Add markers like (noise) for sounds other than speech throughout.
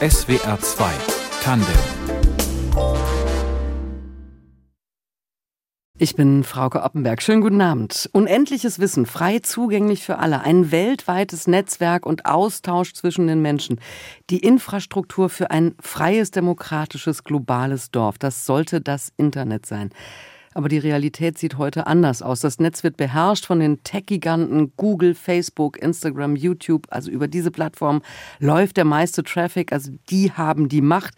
SWR 2 Tandem Ich bin Frauke Oppenberg. Schönen guten Abend. Unendliches Wissen, frei zugänglich für alle. Ein weltweites Netzwerk und Austausch zwischen den Menschen. Die Infrastruktur für ein freies, demokratisches, globales Dorf. Das sollte das Internet sein. Aber die Realität sieht heute anders aus. Das Netz wird beherrscht von den Tech-Giganten Google, Facebook, Instagram, YouTube. Also über diese Plattform läuft der meiste Traffic. Also die haben die Macht.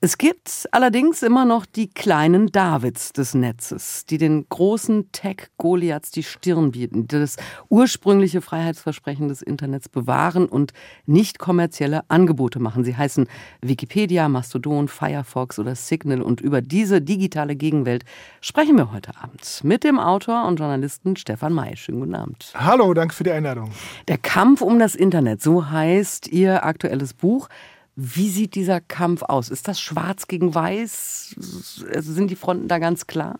Es gibt allerdings immer noch die kleinen Davids des Netzes, die den großen Tech-Goliaths die Stirn bieten, die das ursprüngliche Freiheitsversprechen des Internets bewahren und nicht kommerzielle Angebote machen. Sie heißen Wikipedia, Mastodon, Firefox oder Signal. Und über diese digitale Gegenwelt sprechen wir heute Abend mit dem Autor und Journalisten Stefan May. Schönen guten Abend. Hallo, danke für die Einladung. Der Kampf um das Internet, so heißt Ihr aktuelles Buch. Wie sieht dieser Kampf aus? Ist das schwarz gegen weiß? Also sind die Fronten da ganz klar?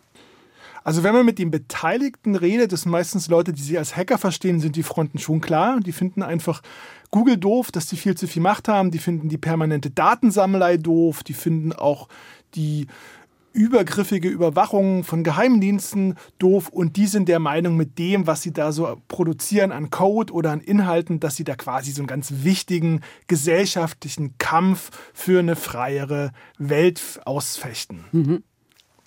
Also wenn man mit den Beteiligten redet, das sind meistens Leute, die sich als Hacker verstehen, sind die Fronten schon klar. Die finden einfach Google doof, dass die viel zu viel Macht haben. Die finden die permanente Datensammelei doof. Die finden auch die übergriffige Überwachung von Geheimdiensten doof und die sind der Meinung, mit dem, was sie da so produzieren an Code oder an Inhalten, dass sie da quasi so einen ganz wichtigen gesellschaftlichen Kampf für eine freiere Welt ausfechten. Mhm.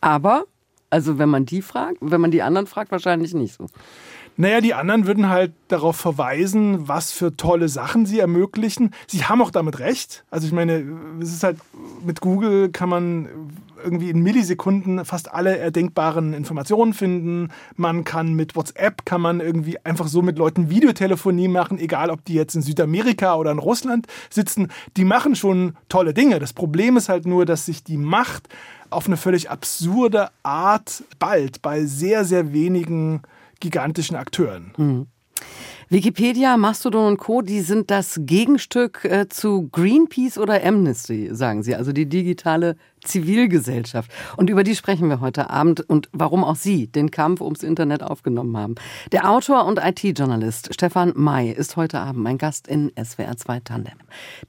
Aber, also wenn man die fragt, wenn man die anderen fragt, wahrscheinlich nicht so. Naja, die anderen würden halt darauf verweisen, was für tolle Sachen sie ermöglichen. Sie haben auch damit recht. Also ich meine, es ist halt, mit Google kann man irgendwie in Millisekunden fast alle erdenkbaren Informationen finden. Man kann mit WhatsApp, kann man irgendwie einfach so mit Leuten Videotelefonie machen, egal ob die jetzt in Südamerika oder in Russland sitzen. Die machen schon tolle Dinge. Das Problem ist halt nur, dass sich die Macht auf eine völlig absurde Art bald bei sehr, sehr wenigen gigantischen Akteuren. Mhm. Wikipedia, Mastodon und Co., die sind das Gegenstück äh, zu Greenpeace oder Amnesty, sagen Sie, also die digitale Zivilgesellschaft. Und über die sprechen wir heute Abend und warum auch Sie den Kampf ums Internet aufgenommen haben. Der Autor und IT-Journalist Stefan May ist heute Abend mein Gast in SWR 2 Tandem.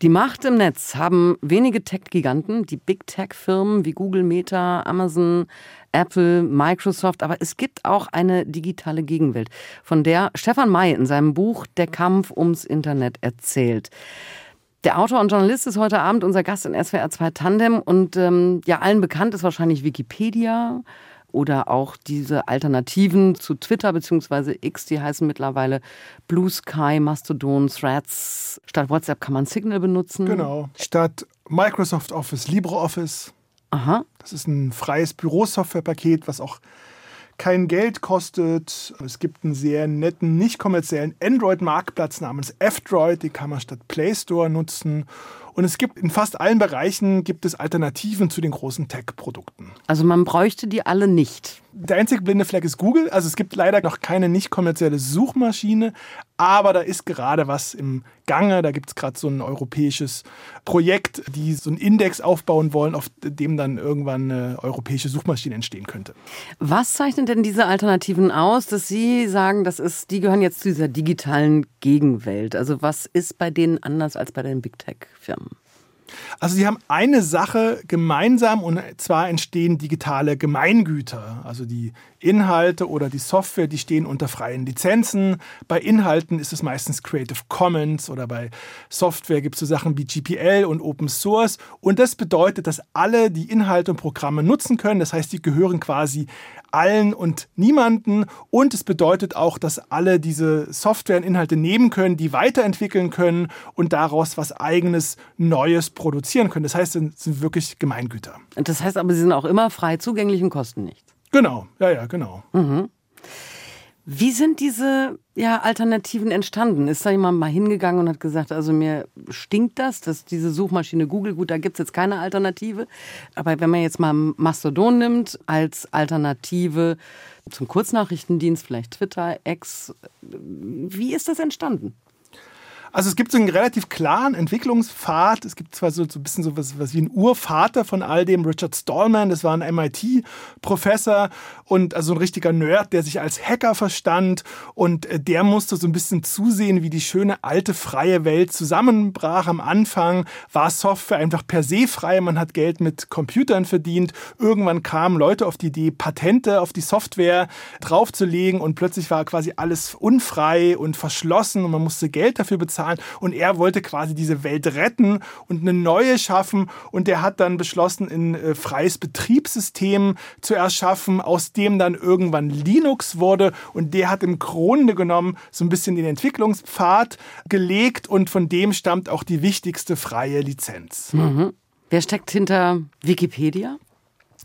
Die Macht im Netz haben wenige Tech-Giganten, die Big Tech-Firmen wie Google, Meta, Amazon, Apple, Microsoft, aber es gibt auch eine digitale Gegenwelt, von der Stefan May in seinem Buch Der Kampf ums Internet erzählt. Der Autor und Journalist ist heute Abend unser Gast in SWR 2 Tandem und ähm, ja, allen bekannt ist wahrscheinlich Wikipedia oder auch diese Alternativen zu Twitter bzw. X, die heißen mittlerweile Blue Sky, Mastodon, Threads. Statt WhatsApp kann man Signal benutzen. Genau. Statt Microsoft Office, LibreOffice. Aha. Das ist ein freies Bürosoftwarepaket, was auch kein Geld kostet. Es gibt einen sehr netten, nicht kommerziellen Android-Marktplatz namens F-Droid, den kann man statt Play Store nutzen. Und es gibt in fast allen Bereichen gibt es Alternativen zu den großen Tech-Produkten. Also man bräuchte die alle nicht. Der einzige blinde Fleck ist Google. Also es gibt leider noch keine nicht kommerzielle Suchmaschine, aber da ist gerade was im Gange. Da gibt es gerade so ein europäisches Projekt, die so einen Index aufbauen wollen, auf dem dann irgendwann eine europäische Suchmaschine entstehen könnte. Was zeichnet denn diese Alternativen aus, dass Sie sagen, das ist, die gehören jetzt zu dieser digitalen Gegenwelt? Also was ist bei denen anders als bei den Big Tech-Firmen? Also sie haben eine Sache gemeinsam und zwar entstehen digitale Gemeingüter. Also die Inhalte oder die Software, die stehen unter freien Lizenzen. Bei Inhalten ist es meistens Creative Commons oder bei Software gibt es so Sachen wie GPL und Open Source. Und das bedeutet, dass alle die Inhalte und Programme nutzen können. Das heißt, die gehören quasi allen und niemanden. Und es bedeutet auch, dass alle diese Software und Inhalte nehmen können, die weiterentwickeln können und daraus was eigenes, Neues produzieren können. Das heißt, es sind wirklich Gemeingüter. Das heißt aber, sie sind auch immer frei zugänglich und kosten nichts. Genau, ja, ja, genau. Mhm. Wie sind diese ja, Alternativen entstanden? Ist da jemand mal hingegangen und hat gesagt, also mir stinkt das, dass diese Suchmaschine Google, gut, da gibt es jetzt keine Alternative. Aber wenn man jetzt mal Mastodon nimmt als Alternative zum Kurznachrichtendienst, vielleicht Twitter, X, wie ist das entstanden? Also es gibt so einen relativ klaren Entwicklungspfad. Es gibt zwar so, so ein bisschen so was, was wie ein Urvater von all dem, Richard Stallman, das war ein MIT-Professor und also ein richtiger Nerd, der sich als Hacker verstand und äh, der musste so ein bisschen zusehen, wie die schöne alte freie Welt zusammenbrach. Am Anfang war Software einfach per se frei, man hat Geld mit Computern verdient. Irgendwann kamen Leute auf die Idee, Patente auf die Software draufzulegen und plötzlich war quasi alles unfrei und verschlossen und man musste Geld dafür bezahlen bezahlen. Und er wollte quasi diese Welt retten und eine neue schaffen. Und er hat dann beschlossen, ein äh, freies Betriebssystem zu erschaffen, aus dem dann irgendwann Linux wurde. Und der hat im Grunde genommen so ein bisschen den Entwicklungspfad gelegt und von dem stammt auch die wichtigste freie Lizenz. Mhm. Wer steckt hinter Wikipedia?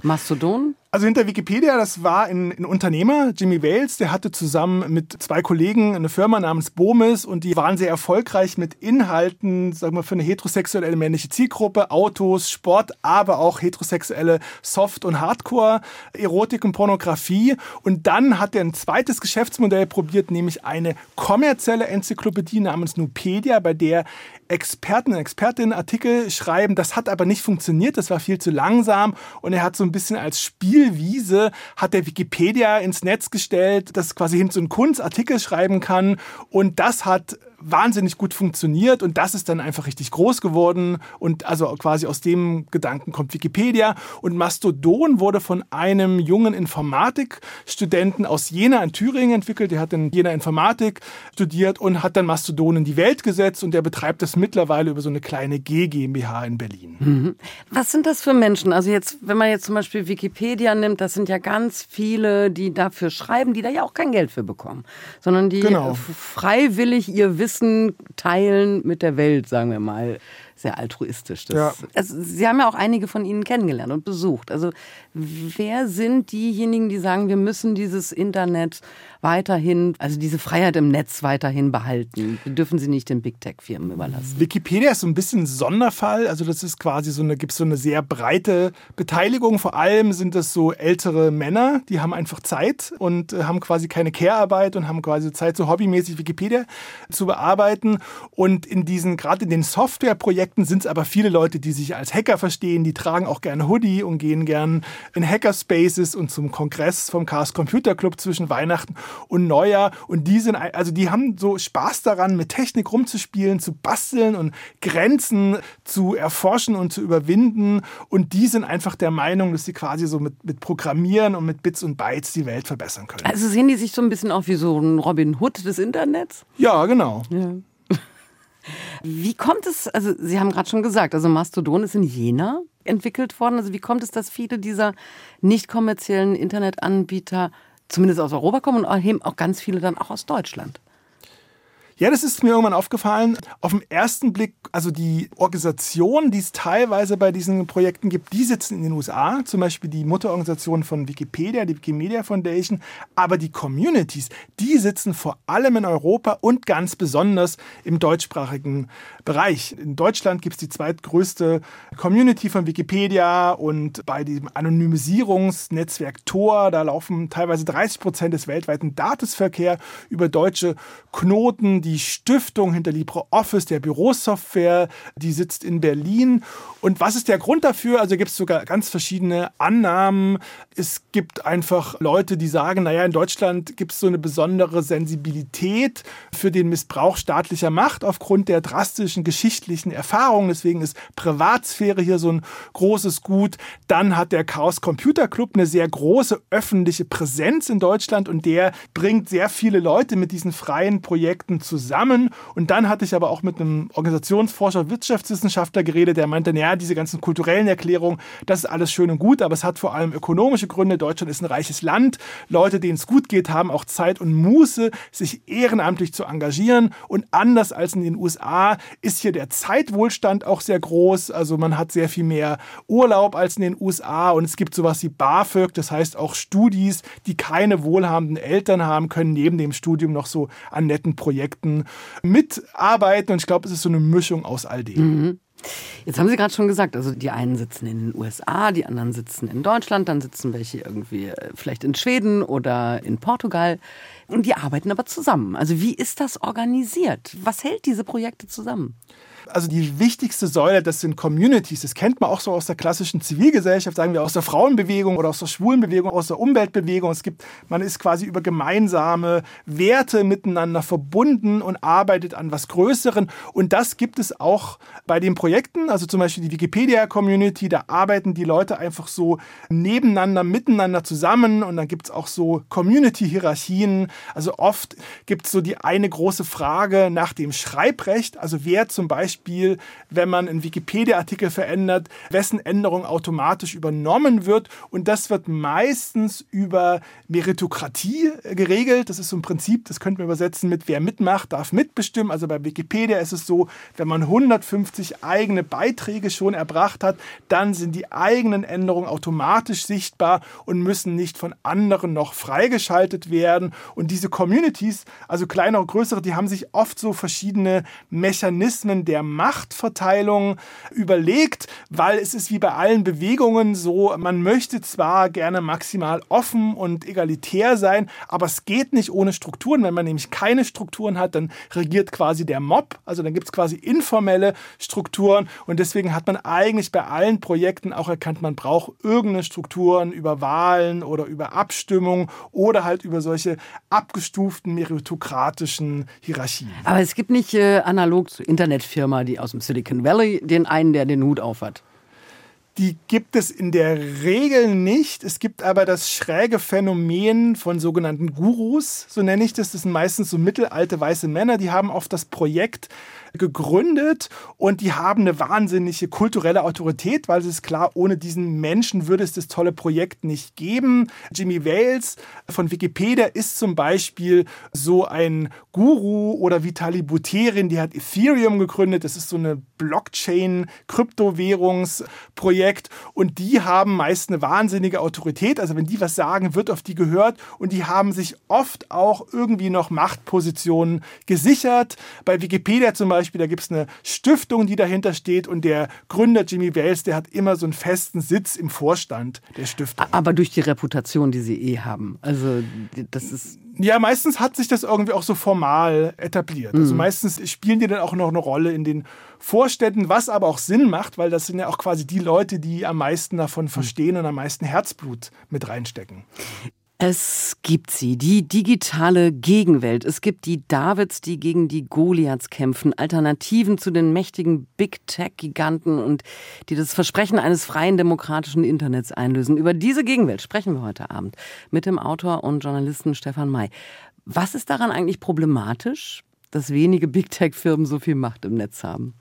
Mastodon? Also hinter Wikipedia, das war ein, ein, Unternehmer, Jimmy Wales, der hatte zusammen mit zwei Kollegen eine Firma namens Bomis und die waren sehr erfolgreich mit Inhalten, sagen wir für eine heterosexuelle männliche Zielgruppe, Autos, Sport, aber auch heterosexuelle Soft- und Hardcore-Erotik und Pornografie. Und dann hat er ein zweites Geschäftsmodell probiert, nämlich eine kommerzielle Enzyklopädie namens Nupedia, bei der Experten und Expertinnen Artikel schreiben. Das hat aber nicht funktioniert, das war viel zu langsam und er hat so ein bisschen als Spiel Spielwiese hat der Wikipedia ins Netz gestellt, das quasi hin so einen Kunstartikel schreiben kann. Und das hat wahnsinnig gut funktioniert und das ist dann einfach richtig groß geworden und also quasi aus dem Gedanken kommt Wikipedia und Mastodon wurde von einem jungen Informatikstudenten aus Jena in Thüringen entwickelt, der hat in Jena Informatik studiert und hat dann Mastodon in die Welt gesetzt und der betreibt das mittlerweile über so eine kleine G GmbH in Berlin. Mhm. Was sind das für Menschen? Also jetzt, wenn man jetzt zum Beispiel Wikipedia nimmt, das sind ja ganz viele, die dafür schreiben, die da ja auch kein Geld für bekommen, sondern die genau. freiwillig ihr Wissen Wissen teilen mit der Welt, sagen wir mal sehr altruistisch. Das, ja. also, Sie haben ja auch einige von Ihnen kennengelernt und besucht. Also wer sind diejenigen, die sagen, wir müssen dieses Internet weiterhin, also diese Freiheit im Netz weiterhin behalten? Wir dürfen sie nicht den Big Tech-Firmen überlassen. Wikipedia ist so ein bisschen ein Sonderfall. Also das ist quasi so eine, gibt so eine sehr breite Beteiligung. Vor allem sind das so ältere Männer, die haben einfach Zeit und äh, haben quasi keine Care-Arbeit und haben quasi Zeit, so hobbymäßig Wikipedia zu bearbeiten. Und in diesen, gerade in den Softwareprojekten, Projekten sind es aber viele Leute, die sich als Hacker verstehen, die tragen auch gerne Hoodie und gehen gern in Hackerspaces und zum Kongress vom Chaos Computer Club zwischen Weihnachten und Neujahr. Und die sind, also die haben so Spaß daran, mit Technik rumzuspielen, zu basteln und Grenzen zu erforschen und zu überwinden. Und die sind einfach der Meinung, dass sie quasi so mit, mit Programmieren und mit Bits und Bytes die Welt verbessern können. Also sehen die sich so ein bisschen auch wie so ein Robin Hood des Internets? Ja, genau. Ja. Wie kommt es, also Sie haben gerade schon gesagt, also Mastodon ist in Jena entwickelt worden. Also wie kommt es, dass viele dieser nicht kommerziellen Internetanbieter zumindest aus Europa kommen und auch ganz viele dann auch aus Deutschland? Ja, das ist mir irgendwann aufgefallen. Auf den ersten Blick, also die Organisationen, die es teilweise bei diesen Projekten gibt, die sitzen in den USA, zum Beispiel die Mutterorganisation von Wikipedia, die Wikimedia Foundation, aber die Communities, die sitzen vor allem in Europa und ganz besonders im deutschsprachigen Bereich. In Deutschland gibt es die zweitgrößte Community von Wikipedia und bei dem Anonymisierungsnetzwerk Tor, da laufen teilweise 30 Prozent des weltweiten Datenverkehrs über deutsche Knoten die Stiftung hinter LibreOffice, der Bürosoftware, die sitzt in Berlin. Und was ist der Grund dafür? Also gibt es sogar ganz verschiedene Annahmen. Es gibt einfach Leute, die sagen, naja, in Deutschland gibt es so eine besondere Sensibilität für den Missbrauch staatlicher Macht aufgrund der drastischen geschichtlichen Erfahrungen. Deswegen ist Privatsphäre hier so ein großes Gut. Dann hat der Chaos Computer Club eine sehr große öffentliche Präsenz in Deutschland und der bringt sehr viele Leute mit diesen freien Projekten zusammen zusammen. Und dann hatte ich aber auch mit einem Organisationsforscher, Wirtschaftswissenschaftler geredet, der meinte, naja, diese ganzen kulturellen Erklärungen, das ist alles schön und gut, aber es hat vor allem ökonomische Gründe. Deutschland ist ein reiches Land. Leute, denen es gut geht, haben auch Zeit und Muße, sich ehrenamtlich zu engagieren. Und anders als in den USA ist hier der Zeitwohlstand auch sehr groß. Also man hat sehr viel mehr Urlaub als in den USA und es gibt sowas wie BAföG, das heißt auch Studis, die keine wohlhabenden Eltern haben, können neben dem Studium noch so an netten Projekten Projekten mitarbeiten. Und ich glaube, es ist so eine Mischung aus all dem. Mhm. Jetzt haben Sie gerade schon gesagt, also die einen sitzen in den USA, die anderen sitzen in Deutschland, dann sitzen welche irgendwie äh, vielleicht in Schweden oder in Portugal. Und die arbeiten aber zusammen. Also wie ist das organisiert? Was hält diese Projekte zusammen? Also die wichtigste Säule, das sind Communities. Das kennt man auch so aus der klassischen Zivilgesellschaft, sagen wir aus der Frauenbewegung oder aus der Schwulenbewegung, aus der Umweltbewegung. Es gibt, man ist quasi über gemeinsame Werte miteinander verbunden und arbeitet an was Größeren. Und das gibt es auch bei den Projekten, also zum Beispiel die Wikipedia-Community, da arbeiten die Leute einfach so nebeneinander, miteinander zusammen und dann gibt es auch so Community-Hierarchien. Also oft gibt es so die eine große Frage nach dem Schreibrecht, also wer zum Beispiel Beispiel, wenn man einen Wikipedia-Artikel verändert, wessen Änderung automatisch übernommen wird. Und das wird meistens über Meritokratie geregelt. Das ist so ein Prinzip, das könnte man übersetzen mit wer mitmacht, darf mitbestimmen. Also bei Wikipedia ist es so, wenn man 150 eigene Beiträge schon erbracht hat, dann sind die eigenen Änderungen automatisch sichtbar und müssen nicht von anderen noch freigeschaltet werden. Und diese Communities, also kleinere und größere, die haben sich oft so verschiedene Mechanismen der Machtverteilung überlegt, weil es ist wie bei allen Bewegungen so, man möchte zwar gerne maximal offen und egalitär sein, aber es geht nicht ohne Strukturen. Wenn man nämlich keine Strukturen hat, dann regiert quasi der Mob, also dann gibt es quasi informelle Strukturen und deswegen hat man eigentlich bei allen Projekten auch erkannt, man braucht irgendeine Strukturen über Wahlen oder über Abstimmung oder halt über solche abgestuften meritokratischen Hierarchien. Aber es gibt nicht äh, analog zu Internetfirmen Firma, die aus dem Silicon Valley, den einen, der den Hut aufhat? Die gibt es in der Regel nicht. Es gibt aber das schräge Phänomen von sogenannten Gurus, so nenne ich das. Das sind meistens so mittelalte weiße Männer, die haben oft das Projekt gegründet und die haben eine wahnsinnige kulturelle Autorität, weil es ist klar, ohne diesen Menschen würde es das tolle Projekt nicht geben. Jimmy Wales von Wikipedia ist zum Beispiel so ein Guru oder Vitali Buterin, die hat Ethereum gegründet. Das ist so eine Blockchain-Kryptowährungsprojekt und die haben meist eine wahnsinnige Autorität. Also wenn die was sagen, wird auf die gehört und die haben sich oft auch irgendwie noch Machtpositionen gesichert. Bei Wikipedia zum Beispiel Beispiel, da gibt es eine Stiftung, die dahinter steht und der Gründer Jimmy Wales, der hat immer so einen festen Sitz im Vorstand der Stiftung. Aber durch die Reputation, die sie eh haben. Also das ist ja, meistens hat sich das irgendwie auch so formal etabliert. Also mhm. meistens spielen die dann auch noch eine Rolle in den Vorständen, was aber auch Sinn macht, weil das sind ja auch quasi die Leute, die am meisten davon verstehen und am meisten Herzblut mit reinstecken. Es gibt sie, die digitale Gegenwelt. Es gibt die Davids, die gegen die Goliaths kämpfen, Alternativen zu den mächtigen Big Tech-Giganten und die das Versprechen eines freien demokratischen Internets einlösen. Über diese Gegenwelt sprechen wir heute Abend mit dem Autor und Journalisten Stefan May. Was ist daran eigentlich problematisch, dass wenige Big Tech-Firmen so viel Macht im Netz haben?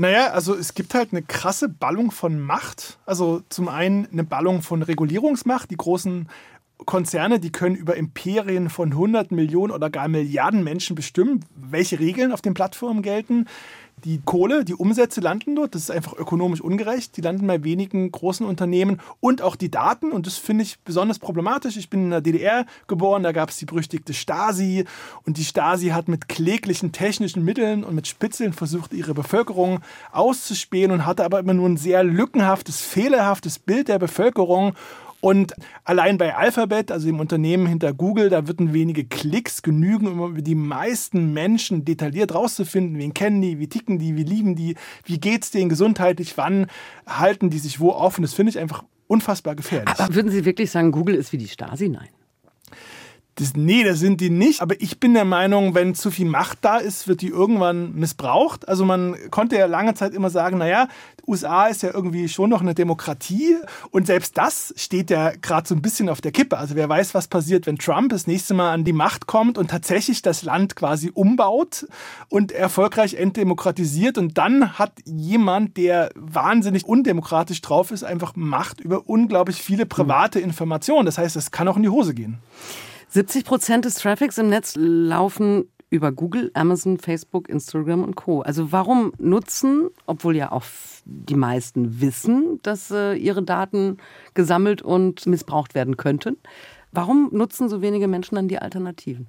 Naja, also es gibt halt eine krasse Ballung von Macht. Also zum einen eine Ballung von Regulierungsmacht. Die großen Konzerne, die können über Imperien von hunderten Millionen oder gar Milliarden Menschen bestimmen, welche Regeln auf den Plattformen gelten. Die Kohle, die Umsätze landen dort. Das ist einfach ökonomisch ungerecht. Die landen bei wenigen großen Unternehmen und auch die Daten. Und das finde ich besonders problematisch. Ich bin in der DDR geboren. Da gab es die berüchtigte Stasi. Und die Stasi hat mit kläglichen technischen Mitteln und mit Spitzeln versucht, ihre Bevölkerung auszuspähen und hatte aber immer nur ein sehr lückenhaftes, fehlerhaftes Bild der Bevölkerung. Und allein bei Alphabet, also dem Unternehmen hinter Google, da würden wenige Klicks genügen, um die meisten Menschen detailliert rauszufinden. Wen kennen die, wie ticken die, wie lieben die, wie geht's denen gesundheitlich, wann halten die sich wo auf. Und das finde ich einfach unfassbar gefährlich. Aber würden Sie wirklich sagen, Google ist wie die Stasi? Nein. Das, nee, das sind die nicht. Aber ich bin der Meinung, wenn zu viel Macht da ist, wird die irgendwann missbraucht. Also man konnte ja lange Zeit immer sagen, naja, USA ist ja irgendwie schon noch eine Demokratie. Und selbst das steht ja gerade so ein bisschen auf der Kippe. Also wer weiß, was passiert, wenn Trump das nächste Mal an die Macht kommt und tatsächlich das Land quasi umbaut und erfolgreich entdemokratisiert. Und dann hat jemand, der wahnsinnig undemokratisch drauf ist, einfach Macht über unglaublich viele private Informationen. Das heißt, es kann auch in die Hose gehen. 70 Prozent des Traffics im Netz laufen über Google, Amazon, Facebook, Instagram und Co. Also warum nutzen, obwohl ja auch die meisten wissen, dass äh, ihre Daten gesammelt und missbraucht werden könnten, warum nutzen so wenige Menschen dann die Alternativen?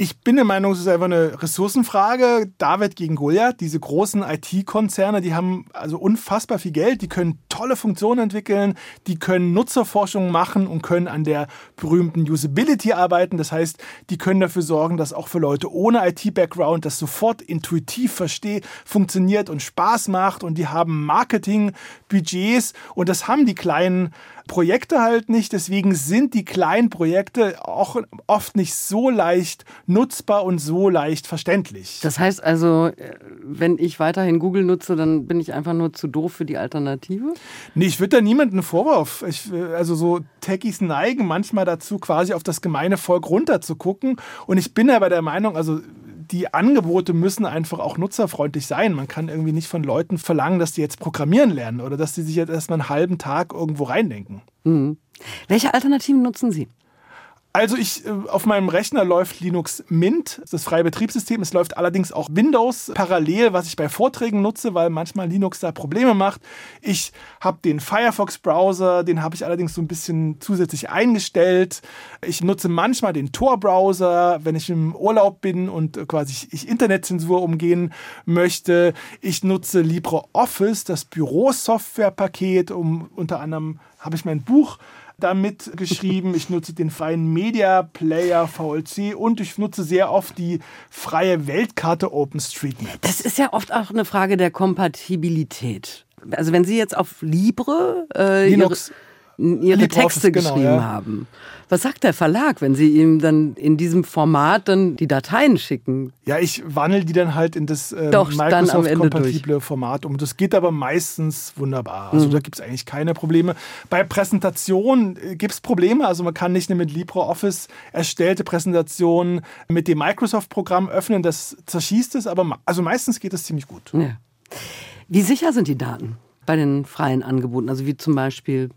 Ich bin der Meinung, es ist einfach eine Ressourcenfrage. David gegen Goliath, diese großen IT-Konzerne, die haben also unfassbar viel Geld, die können tolle Funktionen entwickeln, die können Nutzerforschung machen und können an der berühmten Usability arbeiten. Das heißt, die können dafür sorgen, dass auch für Leute ohne IT-Background das sofort intuitiv versteht, funktioniert und Spaß macht. Und die haben Marketing-Budgets und das haben die kleinen Projekte halt nicht. Deswegen sind die kleinen Projekte auch oft nicht so leicht nutzbar und so leicht verständlich. Das heißt also, äh, wenn ich weiterhin Google nutze, dann bin ich einfach nur zu doof für die Alternative? Nee, ich würde da niemanden Vorwurf. Ich, äh, also so Techies neigen manchmal dazu, quasi auf das gemeine Volk runter zu gucken. Und ich bin aber der Meinung, also die Angebote müssen einfach auch nutzerfreundlich sein. Man kann irgendwie nicht von Leuten verlangen, dass die jetzt programmieren lernen oder dass sie sich jetzt erstmal einen halben Tag irgendwo reindenken. Mhm. Welche Alternativen nutzen Sie? Also ich äh, auf meinem Rechner läuft Linux Mint, das freie Betriebssystem. Es läuft allerdings auch Windows parallel, was ich bei Vorträgen nutze, weil manchmal Linux da Probleme macht. Ich habe den Firefox Browser, den habe ich allerdings so ein bisschen zusätzlich eingestellt. Ich nutze manchmal den Tor Browser, wenn ich im Urlaub bin und quasi ich Internetzensur umgehen möchte. Ich nutze LibreOffice, das Bürosoftwarepaket, um unter anderem habe ich mein Buch damit geschrieben. Ich nutze den freien Media Player VLC und ich nutze sehr oft die freie Weltkarte OpenStreetMap. Das ist ja oft auch eine Frage der Kompatibilität. Also wenn Sie jetzt auf Libre äh, Linux. Ihre, Texte genau, geschrieben ja. haben, was sagt der Verlag, wenn Sie ihm dann in diesem Format dann die Dateien schicken? Ja, ich wandle die dann halt in das äh, Microsoft-kompatible Format um. Das geht aber meistens wunderbar. Also mhm. da gibt es eigentlich keine Probleme. Bei Präsentationen äh, gibt es Probleme. Also man kann nicht eine mit LibreOffice erstellte Präsentation mit dem Microsoft-Programm öffnen. Das zerschießt es, aber also meistens geht es ziemlich gut. Ja. Wie sicher sind die Daten bei den freien Angeboten? Also wie zum Beispiel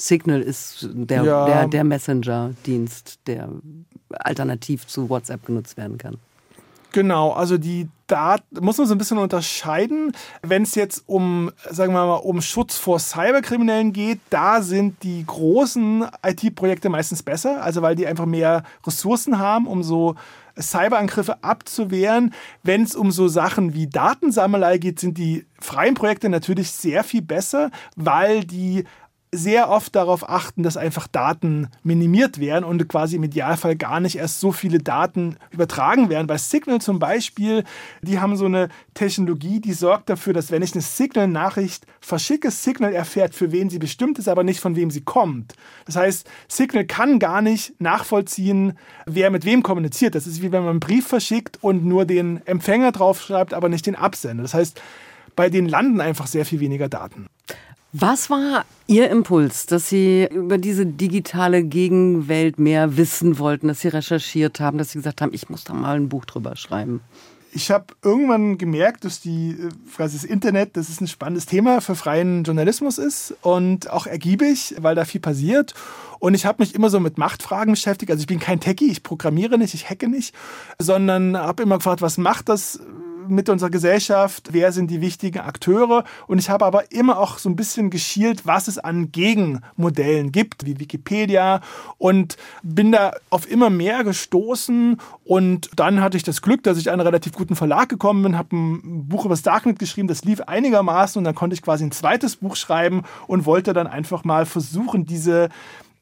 Signal ist der, ja. der, der Messenger-Dienst, der alternativ zu WhatsApp genutzt werden kann. Genau, also die Daten muss man so ein bisschen unterscheiden. Wenn es jetzt um, sagen wir mal, um Schutz vor Cyberkriminellen geht, da sind die großen IT-Projekte meistens besser, also weil die einfach mehr Ressourcen haben, um so Cyberangriffe abzuwehren. Wenn es um so Sachen wie Datensammelei geht, sind die freien Projekte natürlich sehr viel besser, weil die sehr oft darauf achten, dass einfach Daten minimiert werden und quasi im Idealfall gar nicht erst so viele Daten übertragen werden. Bei Signal zum Beispiel, die haben so eine Technologie, die sorgt dafür, dass wenn ich eine Signal-Nachricht verschicke, Signal erfährt, für wen sie bestimmt ist, aber nicht von wem sie kommt. Das heißt, Signal kann gar nicht nachvollziehen, wer mit wem kommuniziert. Das ist wie wenn man einen Brief verschickt und nur den Empfänger draufschreibt, aber nicht den Absender. Das heißt, bei denen landen einfach sehr viel weniger Daten. Was war Ihr Impuls, dass Sie über diese digitale Gegenwelt mehr wissen wollten, dass Sie recherchiert haben, dass Sie gesagt haben, ich muss da mal ein Buch drüber schreiben? Ich habe irgendwann gemerkt, dass die, äh, quasi das Internet, das ist ein spannendes Thema für freien Journalismus ist und auch ergiebig, weil da viel passiert. Und ich habe mich immer so mit Machtfragen beschäftigt. Also ich bin kein Techie, ich programmiere nicht, ich hacke nicht, sondern habe immer gefragt, was macht das mit unserer Gesellschaft, wer sind die wichtigen Akteure. Und ich habe aber immer auch so ein bisschen geschielt, was es an Gegenmodellen gibt, wie Wikipedia. Und bin da auf immer mehr gestoßen. Und dann hatte ich das Glück, dass ich an einen relativ guten Verlag gekommen bin, habe ein Buch über das Darknet geschrieben, das lief einigermaßen. Und dann konnte ich quasi ein zweites Buch schreiben und wollte dann einfach mal versuchen, diese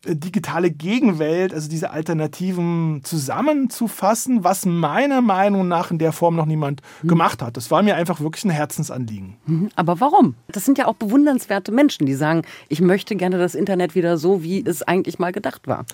digitale Gegenwelt, also diese Alternativen zusammenzufassen, was meiner Meinung nach in der Form noch niemand mhm. gemacht hat. Das war mir einfach wirklich ein Herzensanliegen. Mhm. Aber warum? Das sind ja auch bewundernswerte Menschen, die sagen, ich möchte gerne das Internet wieder so, wie es eigentlich mal gedacht war.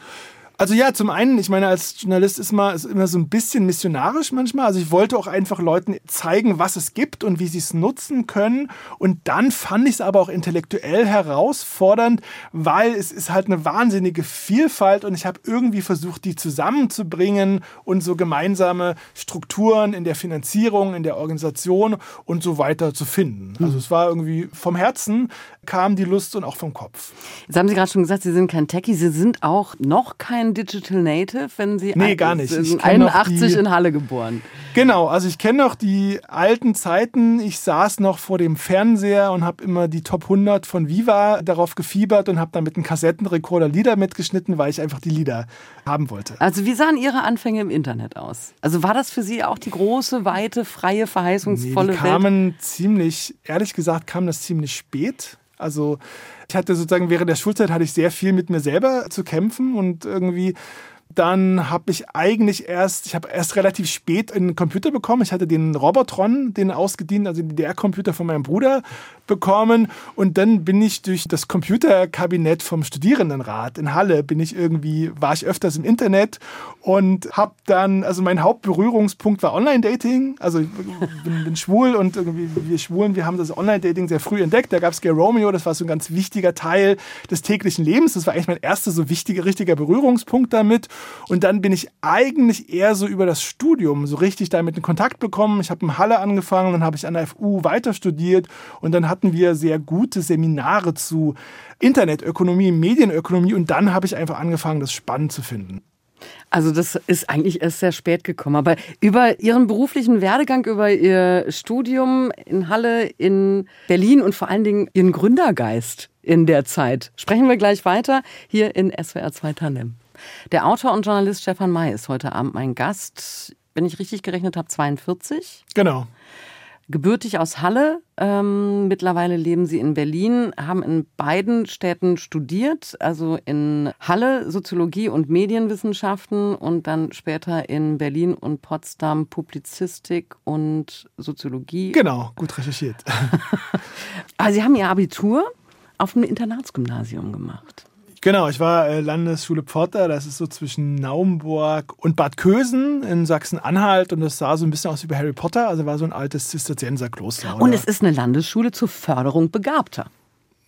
Also ja, zum einen, ich meine, als Journalist ist man ist immer so ein bisschen missionarisch manchmal. Also ich wollte auch einfach Leuten zeigen, was es gibt und wie sie es nutzen können. Und dann fand ich es aber auch intellektuell herausfordernd, weil es ist halt eine wahnsinnige Vielfalt und ich habe irgendwie versucht, die zusammenzubringen und so gemeinsame Strukturen in der Finanzierung, in der Organisation und so weiter zu finden. Also es war irgendwie vom Herzen kam die Lust und auch vom Kopf. Jetzt haben Sie gerade schon gesagt, Sie sind kein Techie, Sie sind auch noch kein Digital Native, wenn Sie nee, gar nicht. Ich 81 in Halle geboren. Genau, also ich kenne noch die alten Zeiten. Ich saß noch vor dem Fernseher und habe immer die Top 100 von Viva darauf gefiebert und habe dann mit einem Kassettenrekorder Lieder mitgeschnitten, weil ich einfach die Lieder haben wollte. Also wie sahen Ihre Anfänge im Internet aus? Also war das für Sie auch die große, weite, freie, verheißungsvolle nee, die kamen Welt? ziemlich, ehrlich gesagt, kam das ziemlich spät. Also ich hatte sozusagen während der Schulzeit hatte ich sehr viel mit mir selber zu kämpfen und irgendwie dann habe ich eigentlich erst, ich habe erst relativ spät einen Computer bekommen. Ich hatte den Robotron, den ausgedient, also den DDR-Computer von meinem Bruder bekommen. Und dann bin ich durch das Computerkabinett vom Studierendenrat in Halle, bin ich irgendwie, war ich öfters im Internet und habe dann, also mein Hauptberührungspunkt war Online-Dating. Also ich bin, bin, schwul und irgendwie wir Schwulen, wir haben das Online-Dating sehr früh entdeckt. Da gab es Gay Romeo, das war so ein ganz wichtiger Teil des täglichen Lebens. Das war eigentlich mein erster so wichtiger, richtiger Berührungspunkt damit. Und dann bin ich eigentlich eher so über das Studium so richtig damit in Kontakt bekommen. Ich habe in Halle angefangen, dann habe ich an der FU weiter studiert und dann hatten wir sehr gute Seminare zu Internetökonomie, Medienökonomie und dann habe ich einfach angefangen, das spannend zu finden. Also das ist eigentlich erst sehr spät gekommen. Aber über Ihren beruflichen Werdegang, über Ihr Studium in Halle, in Berlin und vor allen Dingen Ihren Gründergeist in der Zeit sprechen wir gleich weiter hier in SWR 2 Tandem. Der Autor und Journalist Stefan May ist heute Abend mein Gast. Wenn ich richtig gerechnet habe, 42. Genau. Gebürtig aus Halle, ähm, mittlerweile leben sie in Berlin, haben in beiden Städten studiert, also in Halle Soziologie und Medienwissenschaften und dann später in Berlin und Potsdam Publizistik und Soziologie. Genau, gut recherchiert. Aber (laughs) sie haben ihr Abitur auf einem Internatsgymnasium gemacht. Genau, ich war äh, Landesschule Pforta, das ist so zwischen Naumburg und Bad Kösen in Sachsen-Anhalt und das sah so ein bisschen aus wie bei Harry Potter, also war so ein altes Zisterzienserkloster. Und es ist eine Landesschule zur Förderung Begabter.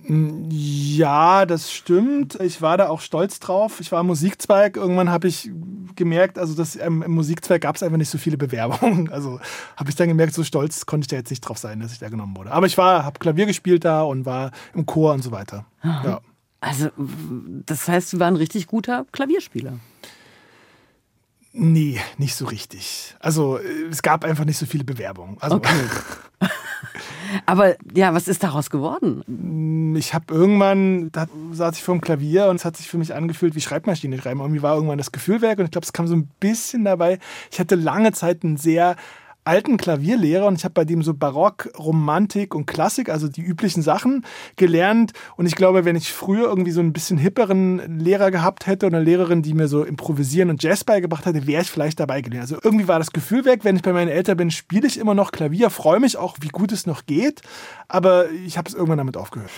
Mm, ja, das stimmt. Ich war da auch stolz drauf. Ich war im Musikzweig. Irgendwann habe ich gemerkt, also das, ähm, im Musikzweig gab es einfach nicht so viele Bewerbungen. (laughs) Also habe ich dann gemerkt, so stolz konnte ich da jetzt nicht drauf sein, dass ich da genommen wurde. Aber ich war, habe Klavier gespielt da und war im Chor und so weiter. Ja. Also, das heißt, Sie waren ein richtig guter Klavierspieler. Nee, nicht so richtig. Also es gab einfach nicht so viele Bewerbungen. Also, okay. (laughs) Aber ja, was ist daraus geworden? Ich habe irgendwann, da saß ich vor dem Klavier und es hat sich für mich angefühlt wie Schreibmaschine schreiben. Irgendwie war irgendwann das Gefühl weg und ich glaube, es kam so ein bisschen dabei. Ich hatte lange Zeit einen sehr alten Klavierlehrer und ich habe bei dem so Barock, Romantik und Klassik, also die üblichen Sachen gelernt. Und ich glaube, wenn ich früher irgendwie so ein bisschen hipperen Lehrer gehabt hätte oder eine Lehrerin, die mir so improvisieren und Jazz beigebracht hätte, wäre ich vielleicht dabei gewesen. Also irgendwie war das Gefühl weg, wenn ich bei meinen Eltern bin, spiele ich immer noch Klavier, freue mich auch, wie gut es noch geht, aber ich habe es irgendwann damit aufgehört.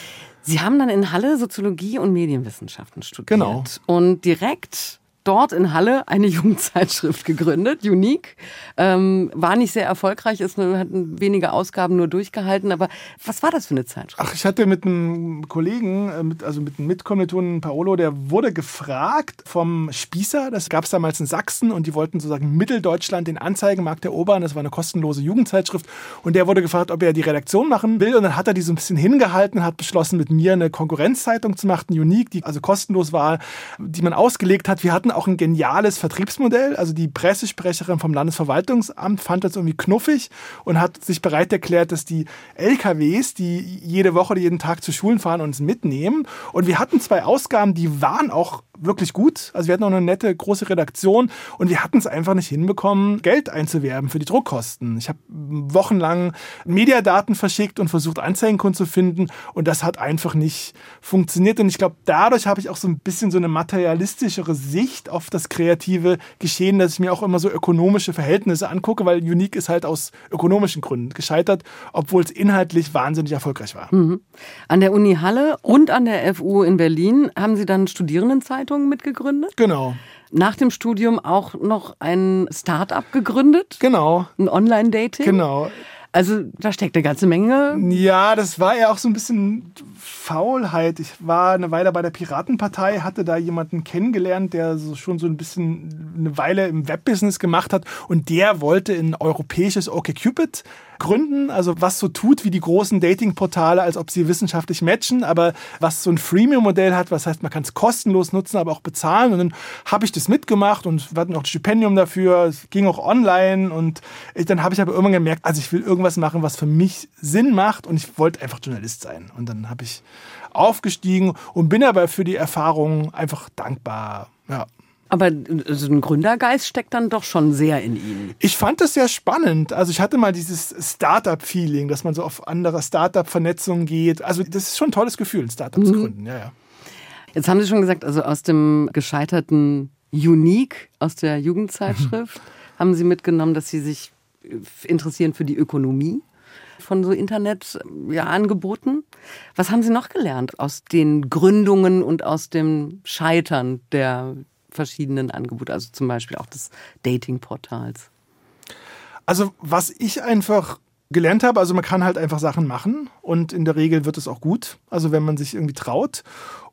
Sie haben dann in Halle Soziologie und Medienwissenschaften studiert. Genau. Und direkt dort in Halle eine (laughs) Jugendzeitschrift gegründet, Unique. Ähm, war nicht sehr erfolgreich, ist nur, hat wenige Ausgaben nur durchgehalten. Aber was war das für eine Zeitschrift? Ach, ich hatte mit einem Kollegen, äh, mit, also mit einem Mitkommilitonen Paolo, der wurde gefragt vom Spießer, das gab es damals in Sachsen und die wollten sozusagen Mitteldeutschland den Anzeigenmarkt erobern. Das war eine kostenlose Jugendzeitschrift. Und der wurde gefragt, ob er die Redaktion machen will. Und dann hat er die so ein bisschen hingehalten hat beschlossen, mit mir eine Konkurrenzzeitung zu machen, Unique, die also kostenlos war, die man ausgelegt hat. Wir hatten auch ein geniales Vertriebsmodell. Also die Pressesprecherin vom Landesverwaltungsamt fand das irgendwie knuffig und hat sich bereit erklärt, dass die LKWs, die jede Woche, jeden Tag zu Schulen fahren, uns mitnehmen. Und wir hatten zwei Ausgaben, die waren auch wirklich gut. Also wir hatten auch eine nette große Redaktion und wir hatten es einfach nicht hinbekommen, Geld einzuwerben für die Druckkosten. Ich habe wochenlang Mediadaten verschickt und versucht, Anzeigenkunden zu finden und das hat einfach nicht funktioniert. Und ich glaube, dadurch habe ich auch so ein bisschen so eine materialistischere Sicht auf das kreative Geschehen, dass ich mir auch immer so ökonomische Verhältnisse angucke, weil Unique ist halt aus ökonomischen Gründen gescheitert, obwohl es inhaltlich wahnsinnig erfolgreich war. Mhm. An der Uni Halle und an der FU in Berlin haben Sie dann Studierendenzeit Zeitung mitgegründet. Genau. Nach dem Studium auch noch ein Start-up gegründet. Genau. Ein Online-Dating. Genau. Also da steckt eine ganze Menge. Ja, das war ja auch so ein bisschen Faulheit. Ich war eine Weile bei der Piratenpartei, hatte da jemanden kennengelernt, der so schon so ein bisschen eine Weile im Webbusiness gemacht hat und der wollte ein europäisches OkCupid gründen, also was so tut wie die großen Datingportale, als ob sie wissenschaftlich matchen, aber was so ein Freemium-Modell hat, was heißt, man kann es kostenlos nutzen, aber auch bezahlen. Und dann habe ich das mitgemacht und wir hatten auch ein Stipendium dafür. Es ging auch online und dann habe ich aber irgendwann gemerkt, also ich will irgendwas machen, was für mich Sinn macht und ich wollte einfach Journalist sein. Und dann habe ich aufgestiegen und bin aber für die Erfahrung einfach dankbar. Ja. Aber so ein Gründergeist steckt dann doch schon sehr in Ihnen. Ich fand das sehr spannend. Also ich hatte mal dieses Startup-Feeling, dass man so auf andere Startup-Vernetzungen geht. Also das ist schon ein tolles Gefühl, ein Startup zu mhm. gründen. Ja, ja. Jetzt haben Sie schon gesagt, also aus dem gescheiterten Unique aus der Jugendzeitschrift (laughs) haben Sie mitgenommen, dass Sie sich interessieren für die Ökonomie von so Internetangeboten. Ja, Was haben Sie noch gelernt aus den Gründungen und aus dem Scheitern der verschiedenen Angebote, also zum Beispiel auch des Datingportals? Also was ich einfach gelernt habe, also man kann halt einfach Sachen machen und in der Regel wird es auch gut, also wenn man sich irgendwie traut.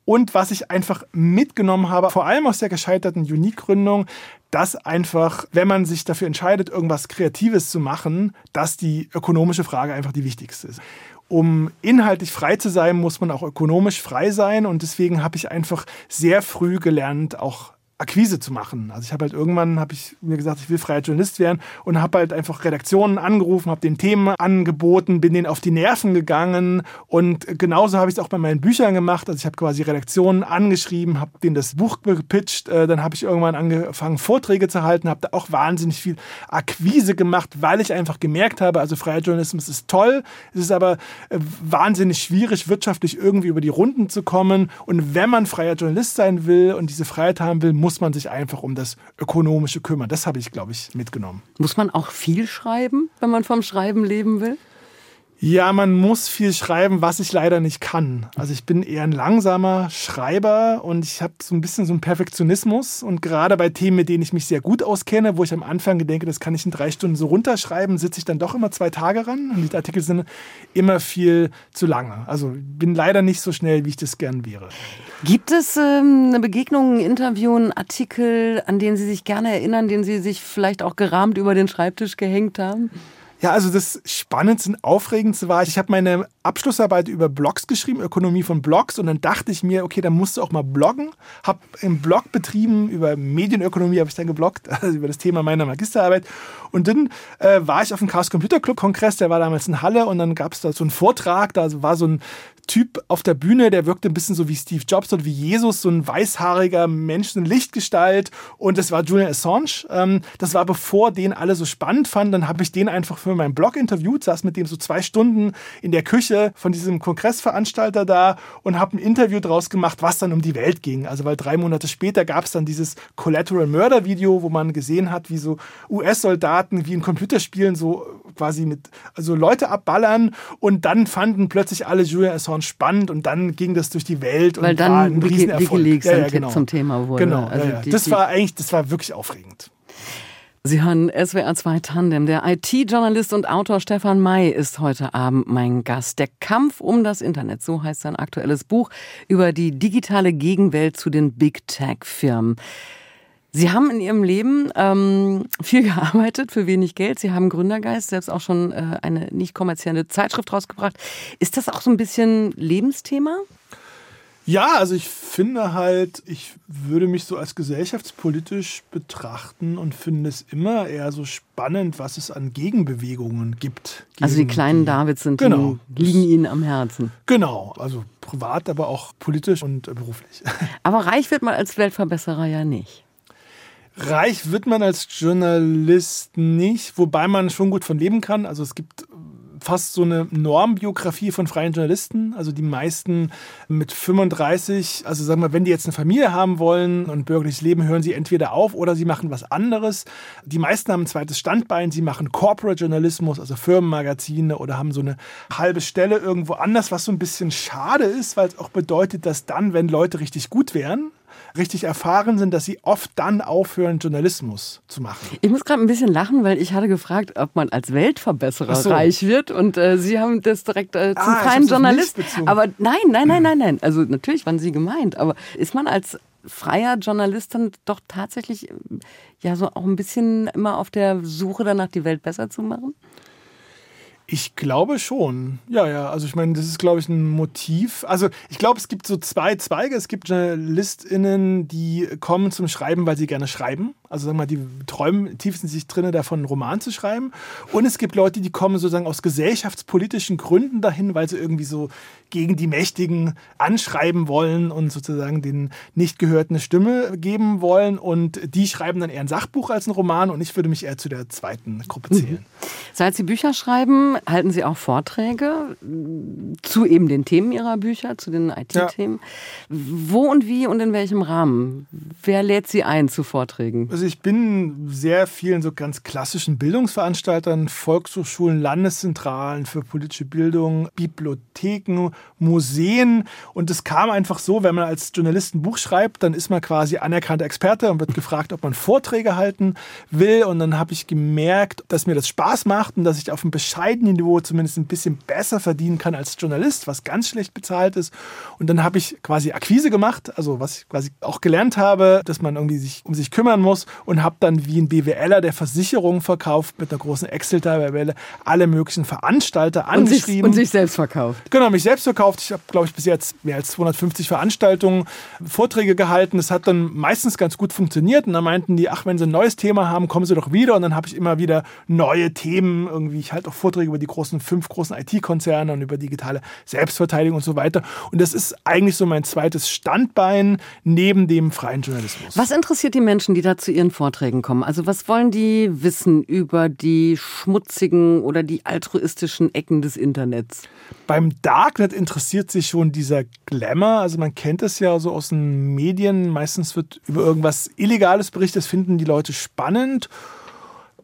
Und was ich einfach mitgenommen habe, vor allem aus der gescheiterten Unique-Gründung, dass einfach, wenn man sich dafür entscheidet, irgendwas Kreatives zu machen, dass die ökonomische Frage einfach die wichtigste ist um inhaltlich frei zu sein, muss man auch ökonomisch frei sein. Und deswegen habe ich einfach sehr früh gelernt, auch Akquise zu machen. Also ich habe halt irgendwann, habe ich mir gesagt, ich will freier Journalist werden und habe halt einfach Redaktionen angerufen, habe den Themen angeboten, bin denen auf die Nerven gegangen und genauso habe ich es auch bei meinen Büchern gemacht. Also ich habe quasi Redaktionen angeschrieben, habe denen das Buch gepitcht, äh, dann habe ich irgendwann angefangen Vorträge zu halten, habe da auch wahnsinnig viel Akquise gemacht, weil ich einfach gemerkt habe, also freier Journalismus ist toll, es ist aber äh, wahnsinnig schwierig wirtschaftlich irgendwie über die Runden zu kommen und wenn man freier Journalist sein will und diese Freiheit haben will, muss man sich einfach um das Ökonomische kümmern. Das habe ich, glaube ich, mitgenommen. Muss man auch viel schreiben, wenn man vom Schreiben leben will? Ja, man muss viel schreiben, was ich leider nicht kann. Also ich bin eher ein langsamer Schreiber und ich habe so ein bisschen so einen Perfektionismus. Und gerade bei Themen, mit denen ich mich sehr gut auskenne, wo ich am Anfang denke, das kann ich in drei Stunden so runterschreiben, sitze ich dann doch immer zwei Tage ran. Und die Artikel sind immer viel zu lange. Also bin leider nicht so schnell, wie ich das gern wäre. Gibt es ähm, eine Begegnung, ein Interview, einen Artikel, an den Sie sich gerne erinnern, den Sie sich vielleicht auch gerahmt über den Schreibtisch gehängt haben? Ja, also das Spannendste und Aufregendste war, ich habe meine Abschlussarbeit über Blogs geschrieben, Ökonomie von Blogs, und dann dachte ich mir, okay, dann musst du auch mal bloggen. Habe einen Blog betrieben, über Medienökonomie habe ich dann gebloggt, (laughs) also über das Thema meiner Magisterarbeit. Und dann äh, war ich auf dem Chaos Computer Club Kongress, der war damals in Halle, und dann gab es da so einen Vortrag, da war so ein Typ auf der Bühne, der wirkte ein bisschen so wie Steve Jobs oder wie Jesus, so ein weißhaariger Mensch, eine Lichtgestalt. Und das war Julian Assange. Ähm, das war bevor den alle so spannend fanden. Dann habe ich den einfach für meinen Blog interviewt, saß mit dem so zwei Stunden in der Küche von diesem Kongressveranstalter da und habe ein Interview draus gemacht, was dann um die Welt ging. Also weil drei Monate später gab es dann dieses Collateral Murder Video, wo man gesehen hat, wie so US-Soldaten wie in Computerspielen so quasi mit also Leute abballern und dann fanden plötzlich alle Julian Assange spannend und dann ging das durch die Welt Weil und dann war ein Riesenerfolg. Wikileaks ja, ja, genau. zum Thema wurde. Genau, also ja, das war eigentlich, das war wirklich aufregend. Sie hören SWR 2 Tandem. Der IT-Journalist und Autor Stefan May ist heute Abend mein Gast. Der Kampf um das Internet, so heißt sein aktuelles Buch über die digitale Gegenwelt zu den Big Tech-Firmen. Sie haben in Ihrem Leben ähm, viel gearbeitet für wenig Geld. Sie haben Gründergeist, selbst auch schon äh, eine nicht kommerzielle Zeitschrift rausgebracht. Ist das auch so ein bisschen Lebensthema? Ja, also ich finde halt, ich würde mich so als gesellschaftspolitisch betrachten und finde es immer eher so spannend, was es an Gegenbewegungen gibt. Gegen also die kleinen die, Davids sind genau, die, liegen Ihnen am Herzen. Genau, also privat, aber auch politisch und beruflich. (laughs) Aber reich wird man als Weltverbesserer ja nicht. Reich wird man als Journalist nicht, wobei man schon gut von leben kann. Also es gibt fast so eine Normbiografie von freien Journalisten. Also die meisten mit 35, also sagen wir, wenn die jetzt eine Familie haben wollen und bürgerliches Leben, hören sie entweder auf oder sie machen was anderes. Die meisten haben ein zweites Standbein, sie machen Corporate Journalismus, also Firmenmagazine oder haben so eine halbe Stelle irgendwo anders, was so ein bisschen schade ist, weil es auch bedeutet, dass dann, wenn Leute richtig gut wären, richtig erfahren sind, dass sie oft dann aufhören, Journalismus zu machen. Ich muss gerade ein bisschen lachen, weil ich hatte gefragt, ob man als Weltverbesserer so. reich wird und äh, Sie haben das direkt äh, zum ah, freien Journalist. Aber nein, nein, nein, nein, nein. Also natürlich waren Sie gemeint, aber ist man als freier Journalist dann doch tatsächlich ja so auch ein bisschen immer auf der Suche danach, die Welt besser zu machen? Ich glaube schon. Ja, ja. Also ich meine, das ist, glaube ich, ein Motiv. Also ich glaube, es gibt so zwei Zweige. Es gibt JournalistInnen, die kommen zum Schreiben, weil sie gerne schreiben. Also sagen wir mal, die träumen tiefsten sich drinne davon, einen Roman zu schreiben. Und es gibt Leute, die kommen sozusagen aus gesellschaftspolitischen Gründen dahin, weil sie irgendwie so gegen die Mächtigen anschreiben wollen und sozusagen den nicht gehörten eine Stimme geben wollen. Und die schreiben dann eher ein Sachbuch als ein Roman. Und ich würde mich eher zu der zweiten Gruppe zählen. Mhm. Seit Sie Bücher schreiben, halten Sie auch Vorträge zu eben den Themen Ihrer Bücher, zu den IT-Themen. Ja. Wo und wie und in welchem Rahmen? Wer lädt Sie ein zu Vorträgen? Also ich bin sehr vielen so ganz klassischen Bildungsveranstaltern, Volkshochschulen, Landeszentralen für politische Bildung, Bibliotheken, Museen. Und es kam einfach so, wenn man als Journalist ein Buch schreibt, dann ist man quasi anerkannter Experte und wird gefragt, ob man Vorträge halten will. Und dann habe ich gemerkt, dass mir das Spaß macht und dass ich auf einem bescheidenen Niveau zumindest ein bisschen besser verdienen kann als Journalist, was ganz schlecht bezahlt ist. Und dann habe ich quasi Akquise gemacht, also was ich quasi auch gelernt habe, dass man irgendwie sich um sich kümmern muss und habe dann wie ein BWLer der Versicherung verkauft mit einer großen Excel-Tabelle alle möglichen Veranstalter angeschrieben. Und sich, und sich selbst verkauft. Genau, mich selbst verkauft. Ich habe, glaube ich, bis jetzt mehr als 250 Veranstaltungen, Vorträge gehalten. Das hat dann meistens ganz gut funktioniert. Und dann meinten die, ach, wenn sie ein neues Thema haben, kommen sie doch wieder. Und dann habe ich immer wieder neue Themen. Irgendwie, ich halte auch Vorträge über die großen, fünf großen IT-Konzerne und über digitale Selbstverteidigung und so weiter. Und das ist eigentlich so mein zweites Standbein neben dem freien Journalismus. Was interessiert die Menschen, die da zu Ihren Vorträgen kommen? Also was wollen die wissen über die schmutzigen oder die altruistischen Ecken des Internets? Beim Darknet interessiert sich schon dieser Glamour. Also man kennt es ja so aus den Medien. Meistens wird über irgendwas Illegales berichtet. Das finden die Leute spannend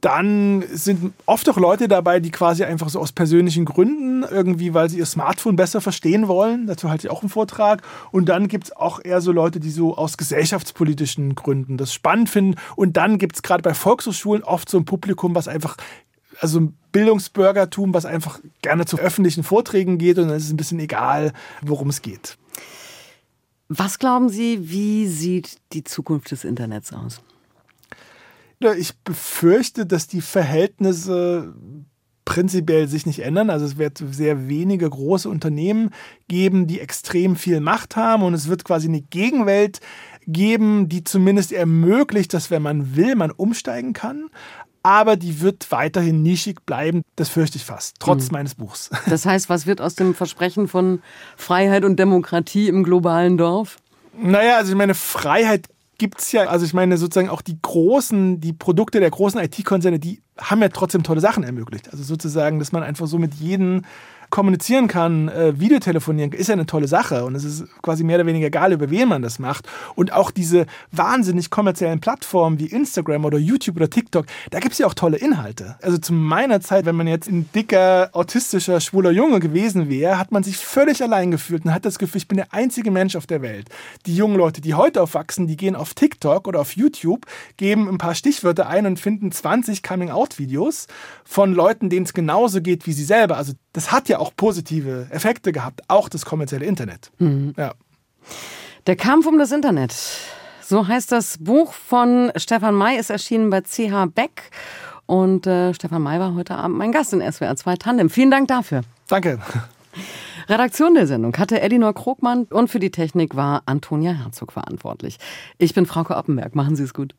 dann sind oft auch Leute dabei, die quasi einfach so aus persönlichen Gründen, irgendwie, weil sie ihr Smartphone besser verstehen wollen. Dazu halte ich auch einen Vortrag. Und dann gibt es auch eher so Leute, die so aus gesellschaftspolitischen Gründen das spannend finden. Und dann gibt es gerade bei Volkshochschulen oft so ein Publikum, was einfach, also ein Bildungsbürgertum, was einfach gerne zu öffentlichen Vorträgen geht. Und dann ist es ein bisschen egal, worum es geht. Was glauben Sie, wie sieht die Zukunft des Internets aus? Ich befürchte, dass die Verhältnisse prinzipiell sich nicht ändern. Also es wird sehr wenige große Unternehmen geben, die extrem viel Macht haben und es wird quasi eine Gegenwelt geben, die zumindest ermöglicht, dass wenn man will, man umsteigen kann. Aber die wird weiterhin nischig bleiben, das fürchte ich fast, trotz mhm. meines Buchs. (laughs) Das heißt, was wird aus dem Versprechen von Freiheit und Demokratie im globalen Dorf? Naja, also ich meine, Freiheit gibt es ja, also ich meine sozusagen auch die großen, die Produkte der großen IT-Konzerne, die haben ja trotzdem tolle Sachen ermöglicht. Also sozusagen, dass man einfach so mit jedem kommunizieren kann, äh, Videotelefonieren, ist ja eine tolle Sache und es ist quasi mehr oder weniger egal, über wen man das macht. Und auch diese wahnsinnig kommerziellen Plattformen wie Instagram oder YouTube oder TikTok, da gibt es ja auch tolle Inhalte. Also zu meiner Zeit, wenn man jetzt ein dicker, autistischer, schwuler Junge gewesen wäre, hat man sich völlig allein gefühlt und hat das Gefühl, ich bin der einzige Mensch auf der Welt. Die jungen Leute, die heute aufwachsen, die gehen auf TikTok oder auf YouTube, geben ein paar Stichwörter ein und finden 20 Coming-out-Videos von Leuten, denen es genauso geht wie sie selber. Also das hat ja auch positive Effekte gehabt, auch das kommerzielle Internet. Mhm. Ja. Der Kampf um das Internet. So heißt das Buch von Stefan May, ist erschienen bei CH Beck. Und äh, Stefan May war heute Abend mein Gast in SWR 2 Tandem. Vielen Dank dafür. Danke. Redaktion der Sendung hatte Elinor Krogmann und für die Technik war Antonia Herzog verantwortlich. Ich bin Frauke Oppenberg. Machen Sie es gut.